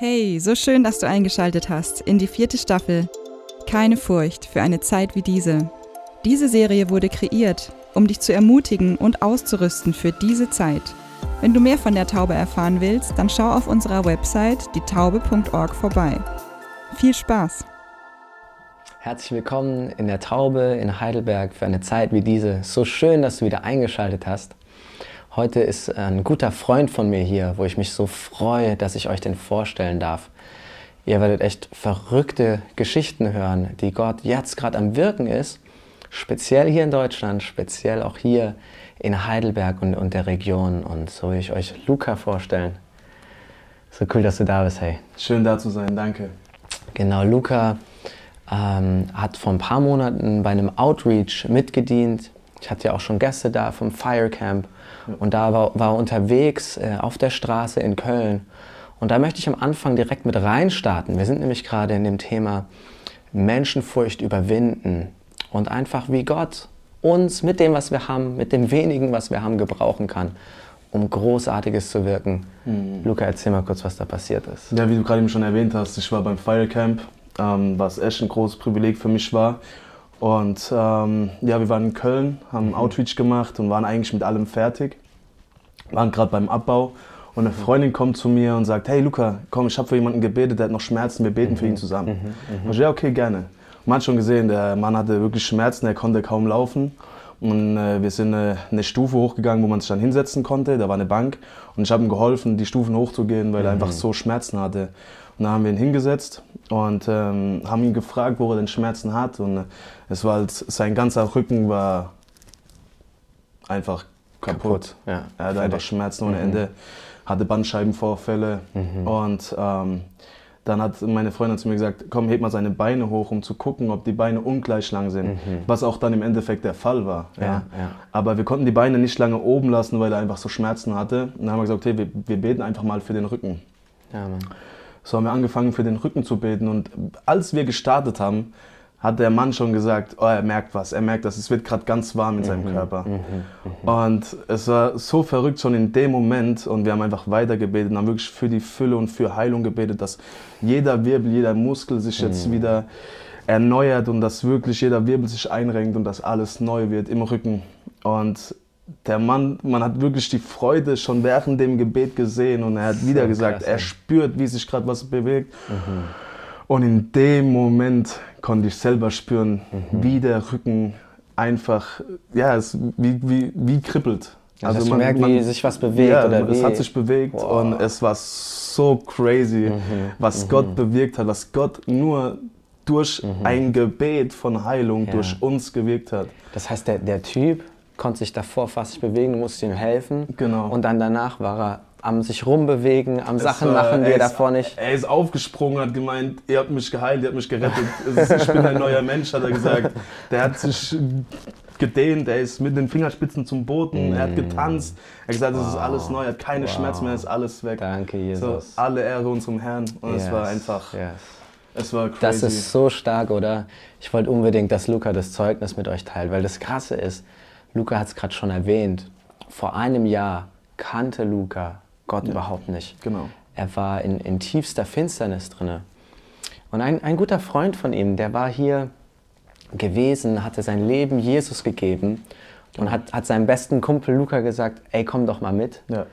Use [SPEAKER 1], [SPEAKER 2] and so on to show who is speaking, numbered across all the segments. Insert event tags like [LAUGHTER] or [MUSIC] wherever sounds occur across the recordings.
[SPEAKER 1] Hey, so schön, dass du eingeschaltet hast in die vierte Staffel. Keine Furcht für eine Zeit wie diese. Diese Serie wurde kreiert, um dich zu ermutigen und auszurüsten für diese Zeit. Wenn du mehr von der Taube erfahren willst, dann schau auf unserer Website dietaube.org vorbei. Viel Spaß!
[SPEAKER 2] Herzlich willkommen in der Taube in Heidelberg für eine Zeit wie diese. So schön, dass du wieder eingeschaltet hast. Heute ist ein guter Freund von mir hier, wo ich mich so freue, dass ich euch den vorstellen darf. Ihr werdet echt verrückte Geschichten hören, die Gott jetzt gerade am Wirken ist, speziell hier in Deutschland, speziell auch hier in Heidelberg und, und der Region. Und so will ich euch Luca vorstellen. So cool, dass du da bist, hey.
[SPEAKER 3] Schön da zu sein, danke.
[SPEAKER 2] Genau, Luca ähm, hat vor ein paar Monaten bei einem Outreach mitgedient. Ich hatte ja auch schon Gäste da vom Firecamp. Und da war, war unterwegs äh, auf der Straße in Köln. Und da möchte ich am Anfang direkt mit reinstarten. Wir sind nämlich gerade in dem Thema Menschenfurcht überwinden und einfach wie Gott uns mit dem, was wir haben, mit dem wenigen, was wir haben, gebrauchen kann, um Großartiges zu wirken. Mhm. Luca, erzähl mal kurz, was da passiert ist.
[SPEAKER 3] Ja, wie du gerade eben schon erwähnt hast, ich war beim Firecamp, ähm, was echt ein großes Privileg für mich war. Und ähm, ja, wir waren in Köln, haben mhm. Outreach gemacht und waren eigentlich mit allem fertig. Waren gerade beim Abbau und eine Freundin kommt zu mir und sagt, hey Luca, komm, ich habe für jemanden gebetet, der hat noch Schmerzen, wir beten mhm. für ihn zusammen. Mhm. mhm. Ich, ja, okay, gerne. Man hat schon gesehen, der Mann hatte wirklich Schmerzen, er konnte kaum laufen. Und äh, wir sind äh, eine Stufe hochgegangen, wo man sich dann hinsetzen konnte. Da war eine Bank. Und ich habe ihm geholfen, die Stufen hochzugehen, weil er einfach mhm. so Schmerzen hatte. Und dann haben wir ihn hingesetzt und ähm, haben ihn gefragt, wo er denn Schmerzen hat. Und es war halt, sein ganzer Rücken war einfach kaputt. kaputt. Ja, er hatte einfach Schmerzen ohne mhm. Ende, hatte Bandscheibenvorfälle. Mhm. Und ähm, dann hat meine Freundin zu mir gesagt, komm, heb mal seine Beine hoch, um zu gucken, ob die Beine ungleich lang sind. Mhm. Was auch dann im Endeffekt der Fall war. Ja, ja. Aber wir konnten die Beine nicht lange oben lassen, weil er einfach so Schmerzen hatte. Und dann haben wir gesagt, okay, wir, wir beten einfach mal für den Rücken. Ja, Mann. So haben wir angefangen für den Rücken zu beten und als wir gestartet haben, hat der Mann schon gesagt, oh, er merkt was, er merkt das, es wird gerade ganz warm in seinem mhm, Körper. Mhm, mhm. Und es war so verrückt schon in dem Moment und wir haben einfach weiter gebetet und haben wirklich für die Fülle und für Heilung gebetet, dass jeder Wirbel, jeder Muskel sich jetzt mhm. wieder erneuert und dass wirklich jeder Wirbel sich einrenkt und dass alles neu wird im Rücken. Und der Mann, man hat wirklich die Freude schon während dem Gebet gesehen und er hat wieder so gesagt, krass, er spürt, wie sich gerade was bewegt. Mhm. Und in dem Moment konnte ich selber spüren, mhm. wie der Rücken einfach, ja, es, wie, wie, wie kribbelt.
[SPEAKER 2] Also, also man merkt, wie sich was bewegt
[SPEAKER 3] ja,
[SPEAKER 2] oder
[SPEAKER 3] es hat sich bewegt wow. und es war so crazy, mhm. was mhm. Gott bewirkt hat, was Gott nur durch mhm. ein Gebet von Heilung ja. durch uns gewirkt hat.
[SPEAKER 2] Das heißt, der, der Typ konnte sich davor fast nicht bewegen, du musst ihm helfen.
[SPEAKER 3] Genau.
[SPEAKER 2] Und dann danach war er am sich rumbewegen, am es Sachen war, machen, die er davor nicht.
[SPEAKER 3] Er ist aufgesprungen, hat gemeint, ihr habt mich geheilt, ihr habt mich gerettet. ich bin ein neuer Mensch, hat er gesagt. Der hat sich gedehnt, er ist mit den Fingerspitzen zum Boden, mm. er hat getanzt. Er hat gesagt, es wow. ist alles neu, er hat keine wow. Schmerzen mehr, ist alles weg.
[SPEAKER 2] Danke, Jesus.
[SPEAKER 3] So, alle Ehre unserem Herrn. Und yes. es war einfach. Yes. Es war crazy.
[SPEAKER 2] Das ist so stark, oder? Ich wollte unbedingt, dass Luca das Zeugnis mit euch teilt, weil das Krasse ist, Luca hat es gerade schon erwähnt, vor einem Jahr kannte Luca Gott ja. überhaupt nicht.
[SPEAKER 3] Genau.
[SPEAKER 2] Er war in, in tiefster Finsternis drin. Und ein, ein guter Freund von ihm, der war hier gewesen, hatte sein Leben Jesus gegeben und hat, hat seinem besten Kumpel Luca gesagt, ey, komm doch mal mit. Ja.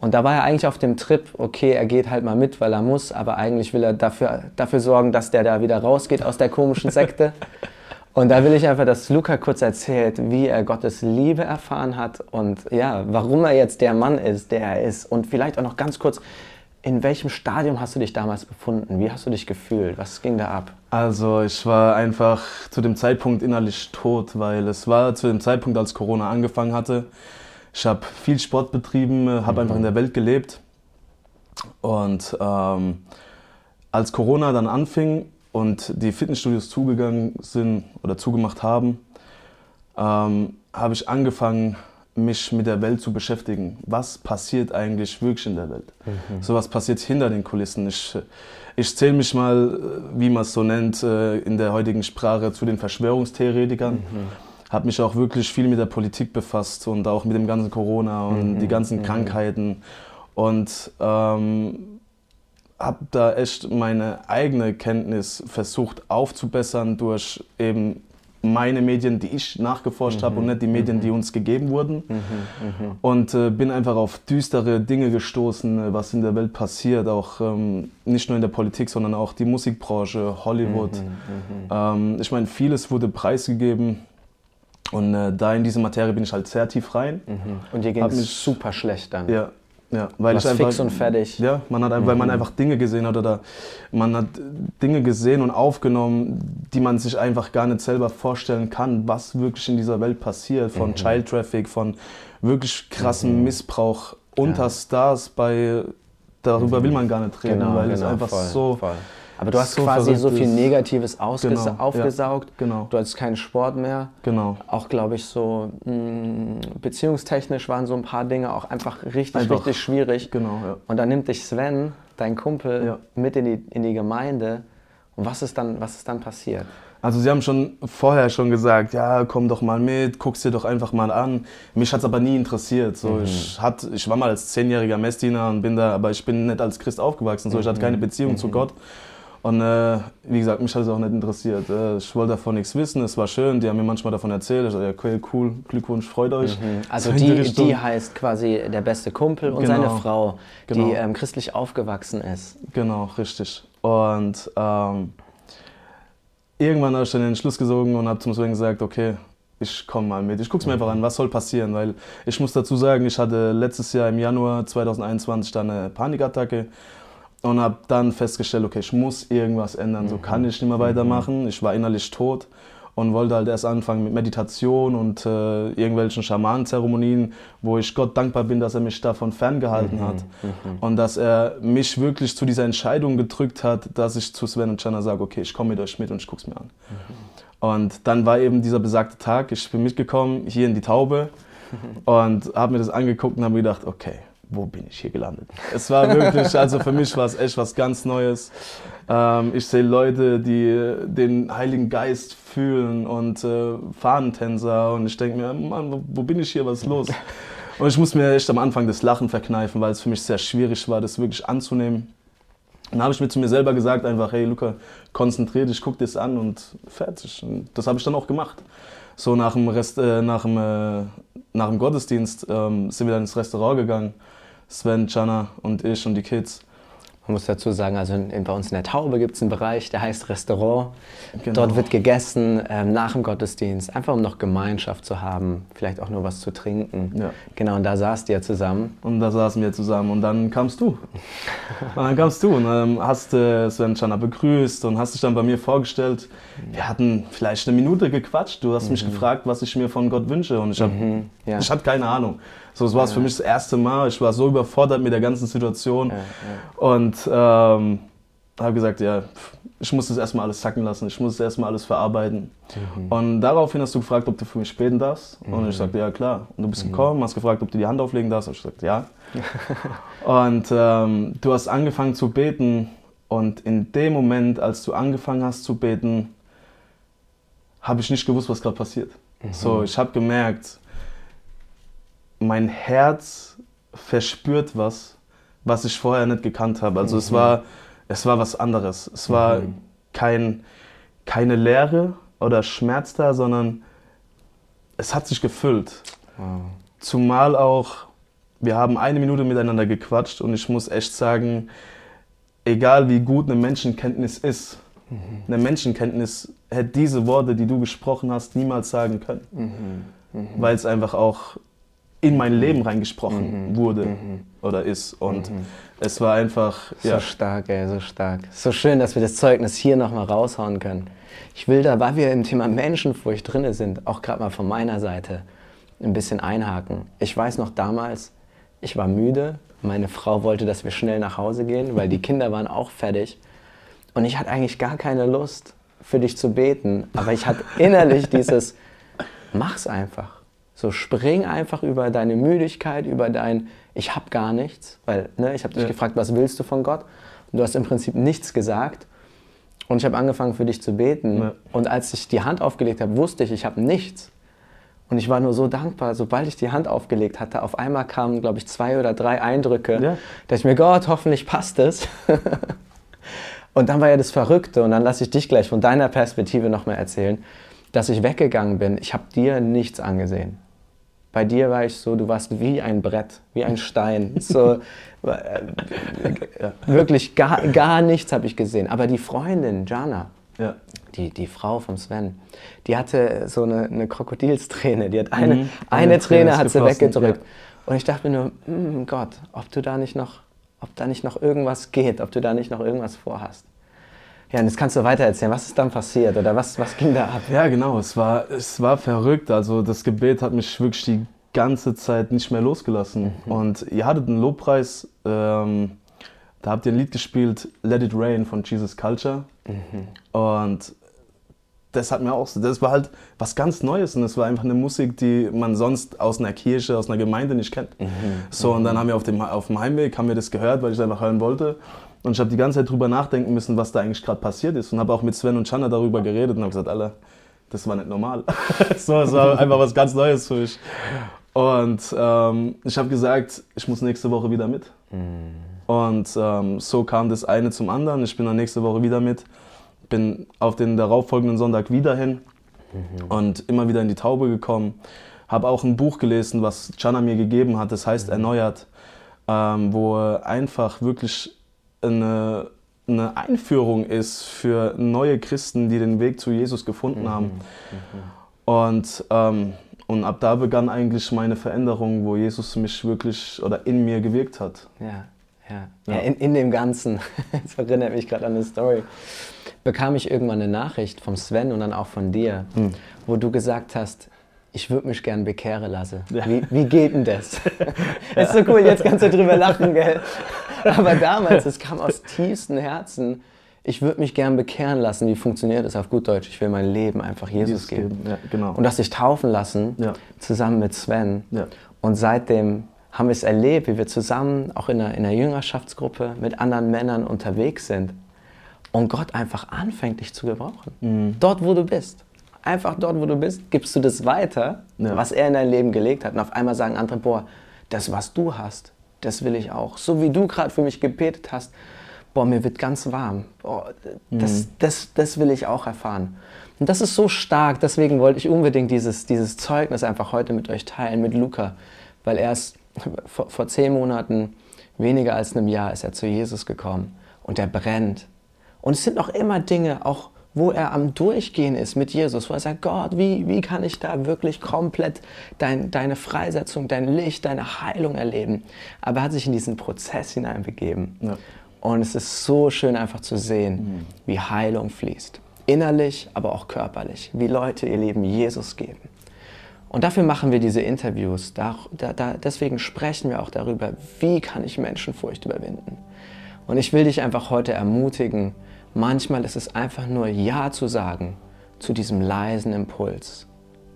[SPEAKER 2] Und da war er eigentlich auf dem Trip, okay, er geht halt mal mit, weil er muss, aber eigentlich will er dafür, dafür sorgen, dass der da wieder rausgeht aus der komischen Sekte. [LAUGHS] Und da will ich einfach, dass Luca kurz erzählt, wie er Gottes Liebe erfahren hat und ja, warum er jetzt der Mann ist, der er ist. Und vielleicht auch noch ganz kurz, in welchem Stadium hast du dich damals befunden? Wie hast du dich gefühlt? Was ging da ab?
[SPEAKER 3] Also ich war einfach zu dem Zeitpunkt innerlich tot, weil es war zu dem Zeitpunkt, als Corona angefangen hatte. Ich habe viel Sport betrieben, habe mhm. einfach in der Welt gelebt. Und ähm, als Corona dann anfing, und die Fitnessstudios zugegangen sind oder zugemacht haben, ähm, habe ich angefangen, mich mit der Welt zu beschäftigen. Was passiert eigentlich wirklich in der Welt? Mhm. So was passiert hinter den Kulissen. Ich, ich zähle mich mal, wie man es so nennt, äh, in der heutigen Sprache zu den Verschwörungstheoretikern. Mhm. Habe mich auch wirklich viel mit der Politik befasst und auch mit dem ganzen Corona und mhm. die ganzen mhm. Krankheiten. Und ähm, habe da echt meine eigene Kenntnis versucht aufzubessern durch eben meine Medien, die ich nachgeforscht mhm. habe und nicht die Medien, mhm. die uns gegeben wurden. Mhm. mhm. Und äh, bin einfach auf düstere Dinge gestoßen, äh, was in der Welt passiert, auch ähm, nicht nur in der Politik, sondern auch die Musikbranche, Hollywood. Mhm. mhm. Ähm, ich meine, vieles wurde preisgegeben. Und äh, da in diese Materie bin ich halt sehr tief rein.
[SPEAKER 2] Und dir ging es super schlecht dann.
[SPEAKER 3] Ja, ja, weil
[SPEAKER 2] Was
[SPEAKER 3] ich einfach,
[SPEAKER 2] fix und fertig.
[SPEAKER 3] Ja, man hat, mhm. weil man mhm. einfach Dinge gesehen hat oder man hat Dinge gesehen und aufgenommen, die man sich einfach gar nicht selber vorstellen kann, was wirklich in dieser Welt passiert, von mhm. Child Traffic, von wirklich krassem mhm. Missbrauch unter ja. Stars bei darüber mhm. will man gar nicht reden, genau, weil genau, es einfach voll, so
[SPEAKER 2] voll. Aber du hast so quasi so viel Negatives genau, aufgesaugt. Ja, genau. Du hattest keinen Sport mehr.
[SPEAKER 3] Genau.
[SPEAKER 2] Auch, glaube ich, so mh, mm, beziehungstechnisch waren so ein paar Dinge auch einfach richtig, einfach, richtig schwierig.
[SPEAKER 3] Genau, ja.
[SPEAKER 2] Und dann nimmt dich Sven, dein Kumpel, ja. mit in die, in die Gemeinde. Und was ist, dann, was ist dann passiert?
[SPEAKER 3] Also sie haben schon vorher schon gesagt, ja, komm doch mal mit, guck's dir doch einfach mal an. Mich hat's aber nie interessiert. So, mhm. ich, hat, ich war mal als zehnjähriger Messdiener und bin da, aber ich bin nicht als Christ aufgewachsen. So, ich hatte keine mhm. Beziehung mhm. zu Gott. Und äh, wie gesagt, mich hat es auch nicht interessiert. Äh, ich wollte davon nichts wissen, es war schön, die haben mir manchmal davon erzählt. Ich dachte, ja, okay, cool, Glückwunsch, freut euch. Mhm.
[SPEAKER 2] Also die, die, die, heißt quasi der beste Kumpel und genau. seine Frau, genau. die ähm, christlich aufgewachsen ist.
[SPEAKER 3] Genau, richtig. Und ähm, irgendwann habe ich dann den Schluss gesogen und habe zum Sven gesagt, okay, ich komme mal mit. Ich gucke es mir einfach an, was soll passieren, weil ich muss dazu sagen, ich hatte letztes Jahr im Januar 2021 dann eine Panikattacke und habe dann festgestellt, okay, ich muss irgendwas ändern, so kann ich nicht mehr weitermachen. Ich war innerlich tot und wollte halt erst anfangen mit Meditation und äh, irgendwelchen Schamanenzeremonien, wo ich Gott dankbar bin, dass er mich davon ferngehalten mhm, hat mhm. und dass er mich wirklich zu dieser Entscheidung gedrückt hat, dass ich zu Sven und Chana sage, okay, ich komme mit euch mit und ich gucke es mir an. Mhm. Und dann war eben dieser besagte Tag, ich bin mitgekommen hier in die Taube [LAUGHS] und habe mir das angeguckt und habe gedacht, okay, wo bin ich hier gelandet? Es war wirklich, also für mich war es echt was ganz Neues. Ähm, ich sehe Leute, die den Heiligen Geist fühlen und äh, Fahnentänzer und ich denke mir, Mann, wo bin ich hier, was ist los? Und ich muss mir echt am Anfang das Lachen verkneifen, weil es für mich sehr schwierig war, das wirklich anzunehmen. Dann habe ich mir zu mir selber gesagt, einfach, hey Luca, konzentrier dich, guck dir das an und fertig. Und das habe ich dann auch gemacht. So nach dem, Rest, äh, nach dem, äh, nach dem Gottesdienst ähm, sind wir dann ins Restaurant gegangen Sven, Jana und ich und die Kids.
[SPEAKER 2] Man muss dazu sagen, also in, bei uns in der Taube gibt es einen Bereich, der heißt Restaurant. Genau. Dort wird gegessen ähm, nach dem Gottesdienst, einfach um noch Gemeinschaft zu haben, vielleicht auch nur was zu trinken. Ja. Genau, und da saßt ihr zusammen.
[SPEAKER 3] Und da saßen wir zusammen und dann kamst du. [LAUGHS] und dann kamst du und ähm, hast äh, Sven Chana begrüßt und hast dich dann bei mir vorgestellt. Wir hatten vielleicht eine Minute gequatscht. Du hast mhm. mich gefragt, was ich mir von Gott wünsche und ich, hab, mhm. ja. ich hatte keine Ahnung. So, das war es ja. für mich das erste Mal. Ich war so überfordert mit der ganzen Situation. Ja, ja. Und ähm, habe gesagt, ja, ich muss das erstmal alles sacken lassen. Ich muss das erstmal alles verarbeiten. Mhm. Und daraufhin hast du gefragt, ob du für mich beten darfst. Mhm. Und ich sagte, ja, klar. Und du bist mhm. gekommen, hast gefragt, ob du die Hand auflegen darfst. Und ich sagte, ja. [LAUGHS] und ähm, du hast angefangen zu beten. Und in dem Moment, als du angefangen hast zu beten, habe ich nicht gewusst, was gerade passiert. Mhm. So, ich habe gemerkt, mein Herz verspürt was, was ich vorher nicht gekannt habe. Also mhm. es, war, es war was anderes. Es war mhm. kein, keine Leere oder Schmerz da, sondern es hat sich gefüllt. Wow. Zumal auch, wir haben eine Minute miteinander gequatscht und ich muss echt sagen, egal wie gut eine Menschenkenntnis ist, mhm. eine Menschenkenntnis hätte diese Worte, die du gesprochen hast, niemals sagen können. Mhm. Mhm. Weil es einfach auch in mein Leben reingesprochen mhm. wurde mhm. oder ist. Und mhm. es war einfach.
[SPEAKER 2] Ja. So stark, ey, so stark. So schön, dass wir das Zeugnis hier nochmal raushauen können. Ich will da, weil wir im Thema Menschenfurcht drin sind, auch gerade mal von meiner Seite ein bisschen einhaken. Ich weiß noch damals, ich war müde. Meine Frau wollte, dass wir schnell nach Hause gehen, weil die Kinder waren auch fertig. Und ich hatte eigentlich gar keine Lust, für dich zu beten. Aber ich hatte innerlich dieses, mach's einfach so spring einfach über deine Müdigkeit, über dein Ich hab gar nichts, weil ne, ich habe dich ja. gefragt, was willst du von Gott? Und du hast im Prinzip nichts gesagt. Und ich habe angefangen für dich zu beten. Ja. Und als ich die Hand aufgelegt habe, wusste ich, ich habe nichts. Und ich war nur so dankbar, sobald ich die Hand aufgelegt hatte, auf einmal kamen, glaube ich, zwei oder drei Eindrücke.
[SPEAKER 3] Ja.
[SPEAKER 2] Da ich mir, Gott, hoffentlich passt es. [LAUGHS] und dann war ja das Verrückte, und dann lasse ich dich gleich von deiner Perspektive nochmal erzählen, dass ich weggegangen bin. Ich habe dir nichts angesehen. Bei dir war ich so, du warst wie ein Brett, wie ein Stein. [LAUGHS] So, äh, wirklich gar, gar nichts habe ich gesehen. Aber die Freundin, Jana,
[SPEAKER 3] Ja.
[SPEAKER 2] die, die Frau vom Sven, die hatte so eine, eine Krokodilsträne. Die hat eine,
[SPEAKER 3] Mhm.
[SPEAKER 2] eine
[SPEAKER 3] Eine Träne
[SPEAKER 2] Träne hat sie weggedrückt. Und ich dachte mir nur, "Mm, Gott, ob du da nicht noch, ob da nicht noch irgendwas geht, ob du da nicht noch irgendwas vorhast. Ja, und jetzt kannst du weiter erzählen. Was ist dann passiert oder was, was ging da ab?
[SPEAKER 3] Ja, genau, es war, es war verrückt. Also das Gebet hat mich wirklich die ganze Zeit nicht mehr losgelassen. Und ihr hattet einen Lobpreis, ähm, da habt ihr ein Lied gespielt, Let It Rain von Jesus Culture. Und das hat mir auch, das war halt was ganz Neues und es war einfach eine Musik, die man sonst aus einer Kirche, aus einer Gemeinde nicht kennt. So, und dann haben wir auf dem, auf dem Heimweg, haben wir das gehört, weil ich es einfach hören wollte. Und ich habe die ganze Zeit drüber nachdenken müssen, was da eigentlich gerade passiert ist. Und habe auch mit Sven und Channa darüber geredet und habe gesagt, Alter, das war nicht normal. [LAUGHS] so, es war einfach was ganz Neues für mich. Und ähm, ich habe gesagt, ich muss nächste Woche wieder mit. Und ähm, so kam das eine zum anderen. Ich bin dann nächste Woche wieder mit. Bin auf den darauffolgenden Sonntag wieder hin und immer wieder in die Taube gekommen. Habe auch ein Buch gelesen, was Chana mir gegeben hat, das heißt Erneuert, ähm, wo einfach wirklich eine, eine Einführung ist für neue Christen, die den Weg zu Jesus gefunden haben. Und, ähm, und ab da begann eigentlich meine Veränderung, wo Jesus mich wirklich oder in mir gewirkt hat.
[SPEAKER 2] Ja, ja.
[SPEAKER 3] Ja.
[SPEAKER 2] ja in, in dem Ganzen, [LAUGHS] das erinnert mich gerade an eine Story, bekam ich irgendwann eine Nachricht vom Sven und dann auch von dir,
[SPEAKER 3] Hm.
[SPEAKER 2] wo du gesagt hast, ich würde mich gern bekehren lassen.
[SPEAKER 3] Ja.
[SPEAKER 2] Wie, wie geht denn das? [LAUGHS] ist so cool, jetzt kannst du drüber lachen, gell? Aber damals, es kam aus tiefstem Herzen, ich würde mich gern bekehren lassen. Wie funktioniert das auf gut Deutsch? Ich will mein Leben einfach Jesus,
[SPEAKER 3] Jesus
[SPEAKER 2] geben.
[SPEAKER 3] geben, ja, genau.
[SPEAKER 2] Und das sich taufen lassen,
[SPEAKER 3] Ja.
[SPEAKER 2] zusammen mit Sven.
[SPEAKER 3] Ja.
[SPEAKER 2] Und seitdem haben wir es erlebt, wie wir zusammen auch in einer, in einer Jüngerschaftsgruppe mit anderen Männern unterwegs sind und Gott einfach anfängt, dich zu gebrauchen.
[SPEAKER 3] Mhm.
[SPEAKER 2] Dort, wo du bist. Einfach dort, wo du bist, gibst du das weiter,
[SPEAKER 3] Ja.
[SPEAKER 2] was er in dein Leben gelegt hat. Und auf einmal sagen andere, boah, das, was du hast, das will ich auch. So wie du gerade für mich gebetet hast, boah, mir wird ganz warm. Boah, das, das, das will ich auch erfahren. Und das ist so stark, deswegen wollte ich unbedingt dieses, dieses Zeugnis einfach heute mit euch teilen, mit Luca, weil er ist vor, vor zehn Monaten, weniger als einem Jahr, ist er zu Jesus gekommen und er brennt. Und es sind noch immer Dinge, auch wo er am Durchgehen ist mit Jesus, wo er sagt, Gott, wie, wie kann ich da wirklich komplett dein, deine Freisetzung, dein Licht, deine Heilung erleben? Aber er hat sich in diesen Prozess hineinbegeben.
[SPEAKER 3] Ja.
[SPEAKER 2] Und es ist so schön einfach zu sehen, wie Heilung fließt. Innerlich, aber auch körperlich. Wie Leute ihr Leben Jesus geben. Und dafür machen wir diese Interviews. Da, da, da, deswegen sprechen wir auch darüber, wie kann ich Menschenfurcht überwinden. Und ich will dich einfach heute ermutigen, manchmal ist es einfach nur Ja zu sagen zu diesem leisen Impuls,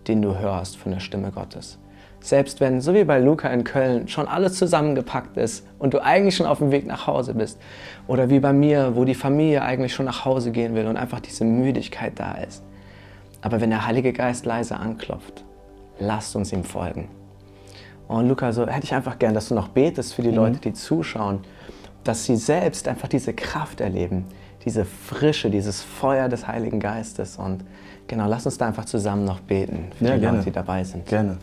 [SPEAKER 2] den du hörst von der Stimme Gottes. Selbst wenn, so wie bei Luca in Köln, schon alles zusammengepackt ist und du eigentlich schon auf dem Weg nach Hause bist. Oder wie bei mir, wo die Familie eigentlich schon nach Hause gehen will und einfach diese Müdigkeit da ist. Aber wenn der Heilige Geist leise anklopft, lasst uns ihm folgen. Und Luca, so hätte ich einfach gern, dass du noch betest für die Leute, die zuschauen, dass sie selbst einfach diese Kraft erleben, diese Frische, dieses Feuer des Heiligen Geistes. Und genau, lass uns da einfach zusammen noch beten für
[SPEAKER 3] Ja,
[SPEAKER 2] die
[SPEAKER 3] gerne.
[SPEAKER 2] Leute, die dabei sind.
[SPEAKER 3] Gerne.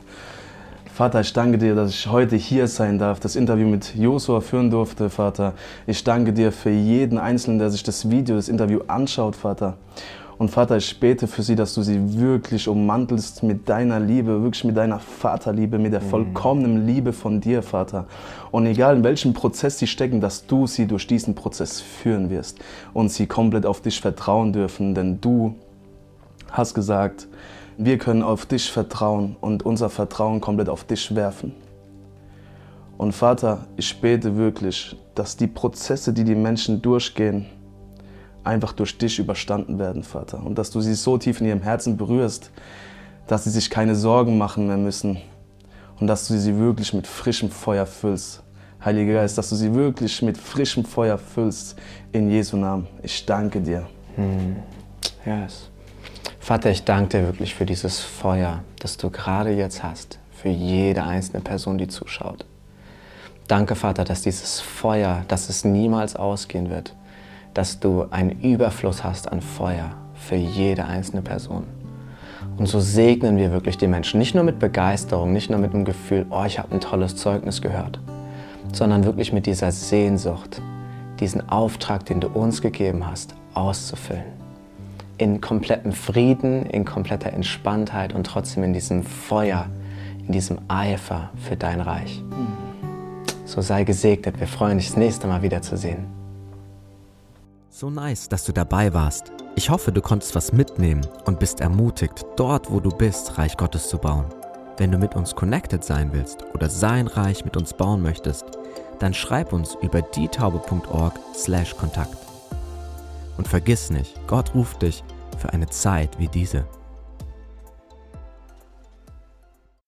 [SPEAKER 3] Vater, ich danke dir, dass ich heute hier sein darf, das Interview mit Josua führen durfte, Vater. Ich danke dir für jeden Einzelnen, der sich das Video, das Interview anschaut, Vater. Und Vater, ich bete für sie, dass du sie wirklich ummantelst mit deiner Liebe, wirklich mit deiner Vaterliebe, mit der vollkommenen Liebe von dir, Vater. Und egal in welchem Prozess sie stecken, dass du sie durch diesen Prozess führen wirst und sie komplett auf dich vertrauen dürfen, denn du hast gesagt, wir können auf dich vertrauen und unser Vertrauen komplett auf dich werfen. Und Vater, ich bete wirklich, dass die Prozesse, die die Menschen durchgehen, einfach durch dich überstanden werden, Vater. Und dass du sie so tief in ihrem Herzen berührst, dass sie sich keine Sorgen machen mehr müssen. Und dass du sie wirklich mit frischem Feuer füllst. Heiliger Geist, dass du sie wirklich mit frischem Feuer füllst. In Jesu Namen. Ich danke dir.
[SPEAKER 2] Yes. Vater, ich danke dir wirklich für dieses Feuer, das du gerade jetzt hast, für jede einzelne Person, die zuschaut. Danke, Vater, dass dieses Feuer, dass es niemals ausgehen wird, dass du einen Überfluss hast an Feuer für jede einzelne Person. Und so segnen wir wirklich die Menschen, nicht nur mit Begeisterung, nicht nur mit dem Gefühl, oh, ich habe ein tolles Zeugnis gehört, sondern wirklich mit dieser Sehnsucht, diesen Auftrag, den du uns gegeben hast, auszufüllen. In komplettem Frieden, in kompletter Entspanntheit und trotzdem in diesem Feuer, in diesem Eifer für dein Reich. So sei gesegnet. Wir freuen uns, das nächste Mal wiederzusehen.
[SPEAKER 4] So nice, dass du dabei warst. Ich hoffe, du konntest was mitnehmen und bist ermutigt, dort, wo du bist, Reich Gottes zu bauen. Wenn du mit uns connected sein willst oder sein Reich mit uns bauen möchtest, dann schreib uns über dietaube.org/kontakt. Und vergiss nicht, Gott ruft dich für eine Zeit wie diese.